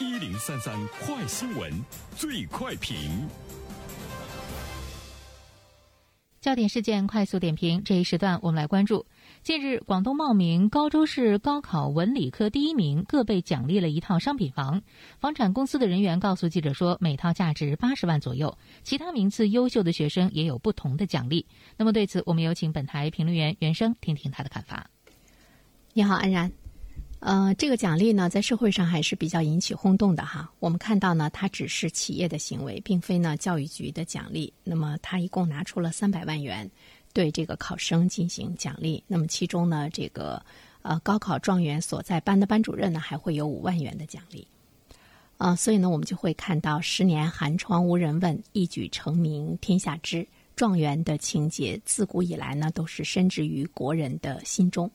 一零三三快新闻，最快评。焦点事件快速点评，这一时段我们来关注。近日，广东茂名高州市高考文理科第一名各被奖励了一套商品房。房产公司的人员告诉记者说，每套价值八十万左右。其他名次优秀的学生也有不同的奖励。那么对此，我们有请本台评论员袁生听听他的看法。你好，安然。呃，这个奖励呢，在社会上还是比较引起轰动的哈。我们看到呢，它只是企业的行为，并非呢教育局的奖励。那么，他一共拿出了三百万元。对这个考生进行奖励，那么其中呢，这个呃高考状元所在班的班主任呢，还会有五万元的奖励，啊，所以呢，我们就会看到“十年寒窗无人问，一举成名天下知”状元的情节，自古以来呢，都是深植于国人的心中。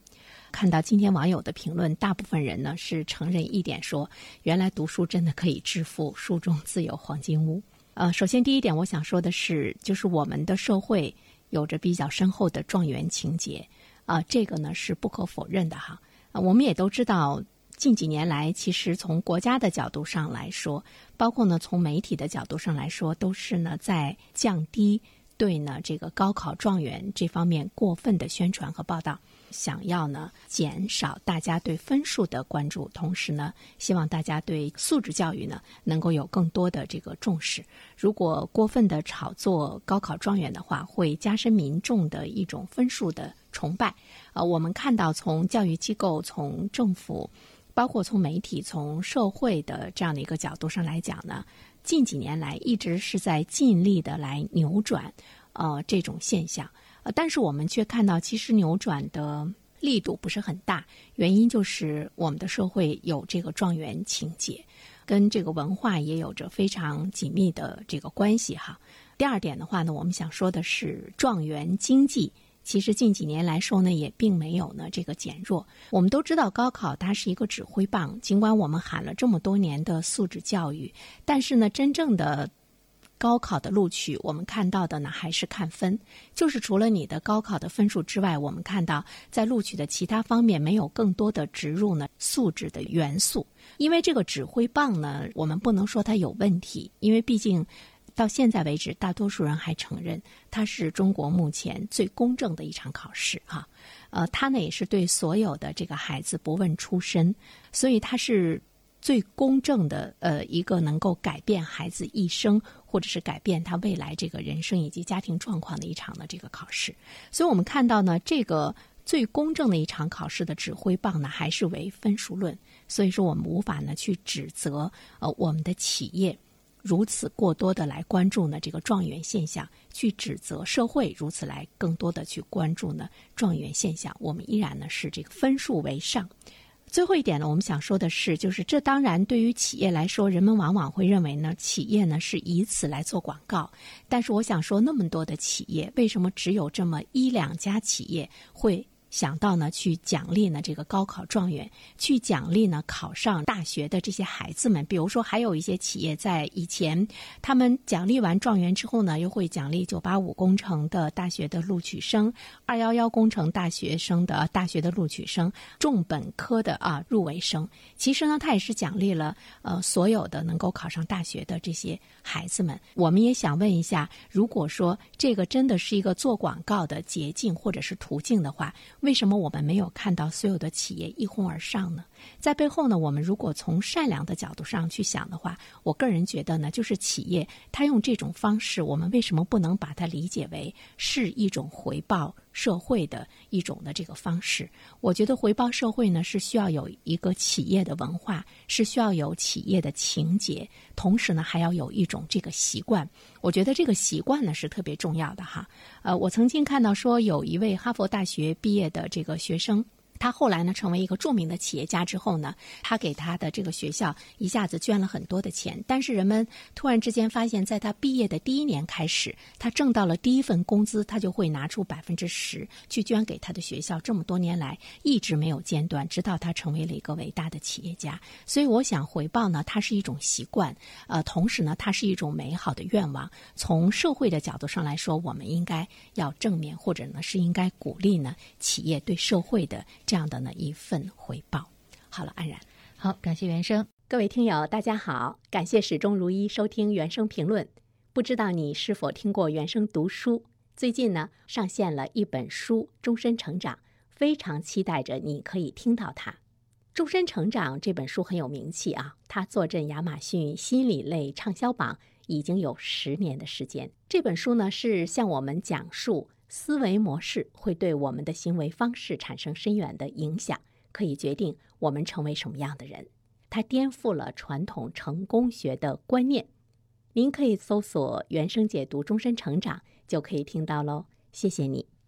看到今天网友的评论，大部分人呢是承认一点，说原来读书真的可以致富，书中自有黄金屋。呃，首先第一点，我想说的是，就是我们的社会。有着比较深厚的状元情节，啊，这个呢是不可否认的哈。我们也都知道，近几年来，其实从国家的角度上来说，包括呢从媒体的角度上来说，都是呢在降低对呢这个高考状元这方面过分的宣传和报道。想要呢减少大家对分数的关注，同时呢，希望大家对素质教育呢能够有更多的这个重视。如果过分的炒作高考状元的话，会加深民众的一种分数的崇拜。啊，我们看到从教育机构、从政府，包括从媒体、从社会的这样的一个角度上来讲呢，近几年来一直是在尽力的来扭转呃这种现象。呃，但是我们却看到，其实扭转的力度不是很大。原因就是我们的社会有这个状元情节，跟这个文化也有着非常紧密的这个关系哈。第二点的话呢，我们想说的是，状元经济其实近几年来说呢，也并没有呢这个减弱。我们都知道，高考它是一个指挥棒，尽管我们喊了这么多年的素质教育，但是呢，真正的。高考的录取，我们看到的呢还是看分，就是除了你的高考的分数之外，我们看到在录取的其他方面没有更多的植入呢素质的元素。因为这个指挥棒呢，我们不能说它有问题，因为毕竟到现在为止，大多数人还承认它是中国目前最公正的一场考试哈。呃，它呢也是对所有的这个孩子不问出身，所以它是。最公正的，呃，一个能够改变孩子一生，或者是改变他未来这个人生以及家庭状况的一场的这个考试。所以我们看到呢，这个最公正的一场考试的指挥棒呢，还是为分数论。所以说，我们无法呢去指责呃我们的企业如此过多的来关注呢这个状元现象，去指责社会如此来更多的去关注呢状元现象。我们依然呢是这个分数为上。最后一点呢，我们想说的是，就是这当然对于企业来说，人们往往会认为呢，企业呢是以此来做广告。但是我想说，那么多的企业，为什么只有这么一两家企业会？想到呢，去奖励呢这个高考状元，去奖励呢考上大学的这些孩子们。比如说，还有一些企业在以前，他们奖励完状元之后呢，又会奖励九八五工程的大学的录取生、二幺幺工程大学生的大学的录取生、重本科的啊入围生。其实呢，他也是奖励了呃所有的能够考上大学的这些孩子们。我们也想问一下，如果说这个真的是一个做广告的捷径或者是途径的话，为什么我们没有看到所有的企业一哄而上呢？在背后呢，我们如果从善良的角度上去想的话，我个人觉得呢，就是企业它用这种方式，我们为什么不能把它理解为是一种回报？社会的一种的这个方式，我觉得回报社会呢是需要有一个企业的文化，是需要有企业的情节，同时呢还要有一种这个习惯。我觉得这个习惯呢是特别重要的哈。呃，我曾经看到说有一位哈佛大学毕业的这个学生。他后来呢，成为一个著名的企业家之后呢，他给他的这个学校一下子捐了很多的钱。但是人们突然之间发现，在他毕业的第一年开始，他挣到了第一份工资，他就会拿出百分之十去捐给他的学校。这么多年来一直没有间断，直到他成为了一个伟大的企业家。所以，我想回报呢，它是一种习惯，呃，同时呢，它是一种美好的愿望。从社会的角度上来说，我们应该要正面，或者呢是应该鼓励呢企业对社会的。这样的呢一份回报。好了，安然，好，感谢原生。各位听友，大家好，感谢始终如一收听原声评论。不知道你是否听过原声读书？最近呢，上线了一本书《终身成长》，非常期待着你可以听到它。《终身成长》这本书很有名气啊，它坐镇亚马逊心理类畅销榜已经有十年的时间。这本书呢，是向我们讲述思维模式会对我们的行为方式产生深远的影响，可以决定我们成为什么样的人。它颠覆了传统成功学的观念。您可以搜索“原生解读终身成长”，就可以听到喽。谢谢你。